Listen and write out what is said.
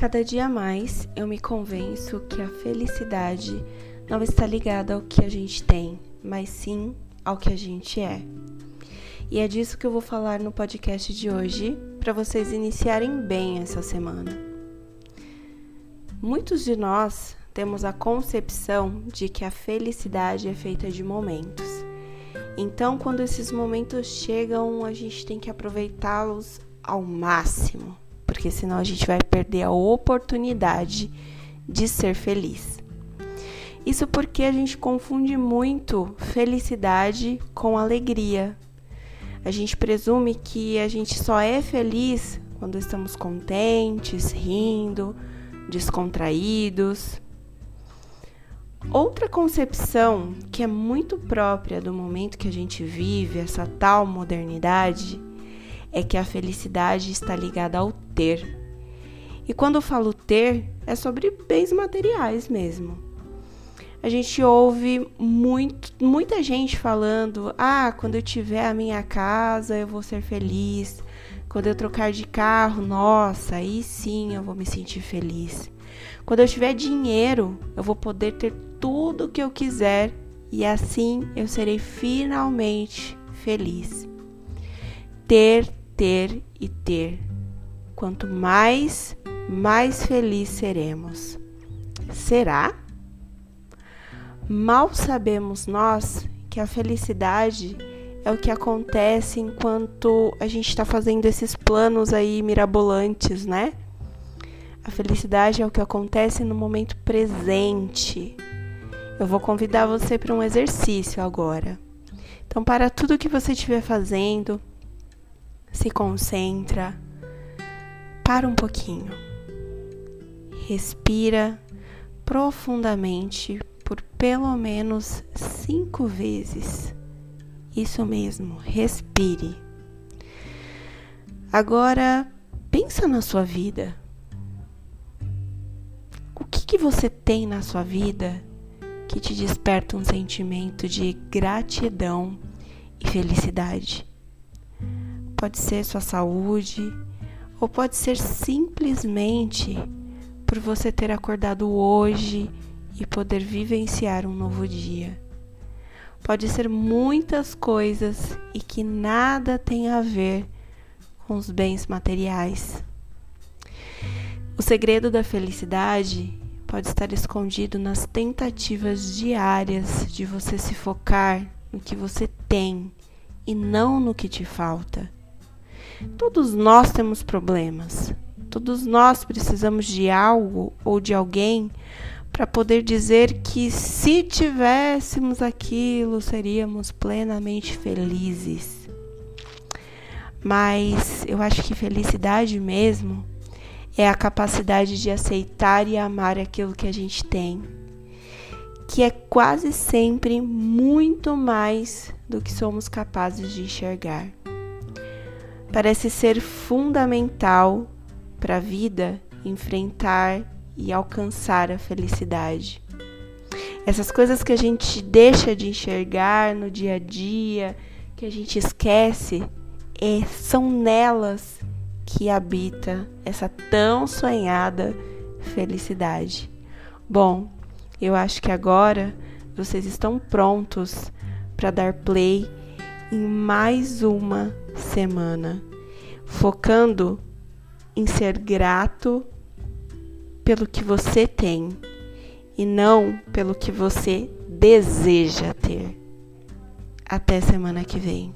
Cada dia mais eu me convenço que a felicidade não está ligada ao que a gente tem, mas sim ao que a gente é. E é disso que eu vou falar no podcast de hoje, para vocês iniciarem bem essa semana. Muitos de nós temos a concepção de que a felicidade é feita de momentos. Então, quando esses momentos chegam, a gente tem que aproveitá-los ao máximo porque senão a gente vai perder a oportunidade de ser feliz. Isso porque a gente confunde muito felicidade com alegria. A gente presume que a gente só é feliz quando estamos contentes, rindo, descontraídos. Outra concepção que é muito própria do momento que a gente vive, essa tal modernidade, é que a felicidade está ligada ao ter. E quando eu falo ter, é sobre bens materiais mesmo. A gente ouve muito, muita gente falando: ah, quando eu tiver a minha casa, eu vou ser feliz. Quando eu trocar de carro, nossa, aí sim eu vou me sentir feliz. Quando eu tiver dinheiro, eu vou poder ter tudo o que eu quiser e assim eu serei finalmente feliz. Ter ter e ter. Quanto mais, mais feliz seremos. Será? Mal sabemos nós que a felicidade é o que acontece enquanto a gente está fazendo esses planos aí mirabolantes, né? A felicidade é o que acontece no momento presente. Eu vou convidar você para um exercício agora. Então, para tudo que você estiver fazendo, se concentra, para um pouquinho, respira profundamente por pelo menos cinco vezes. Isso mesmo, respire. Agora, pensa na sua vida. O que, que você tem na sua vida que te desperta um sentimento de gratidão e felicidade? Pode ser sua saúde, ou pode ser simplesmente por você ter acordado hoje e poder vivenciar um novo dia. Pode ser muitas coisas e que nada tem a ver com os bens materiais. O segredo da felicidade pode estar escondido nas tentativas diárias de você se focar no que você tem e não no que te falta. Todos nós temos problemas. Todos nós precisamos de algo ou de alguém para poder dizer que se tivéssemos aquilo, seríamos plenamente felizes. Mas eu acho que felicidade mesmo é a capacidade de aceitar e amar aquilo que a gente tem, que é quase sempre muito mais do que somos capazes de enxergar parece ser fundamental para a vida enfrentar e alcançar a felicidade. Essas coisas que a gente deixa de enxergar no dia a dia, que a gente esquece, é, são nelas que habita essa tão sonhada felicidade. Bom, eu acho que agora vocês estão prontos para dar play em mais uma semana, focando em ser grato pelo que você tem e não pelo que você deseja ter. Até semana que vem.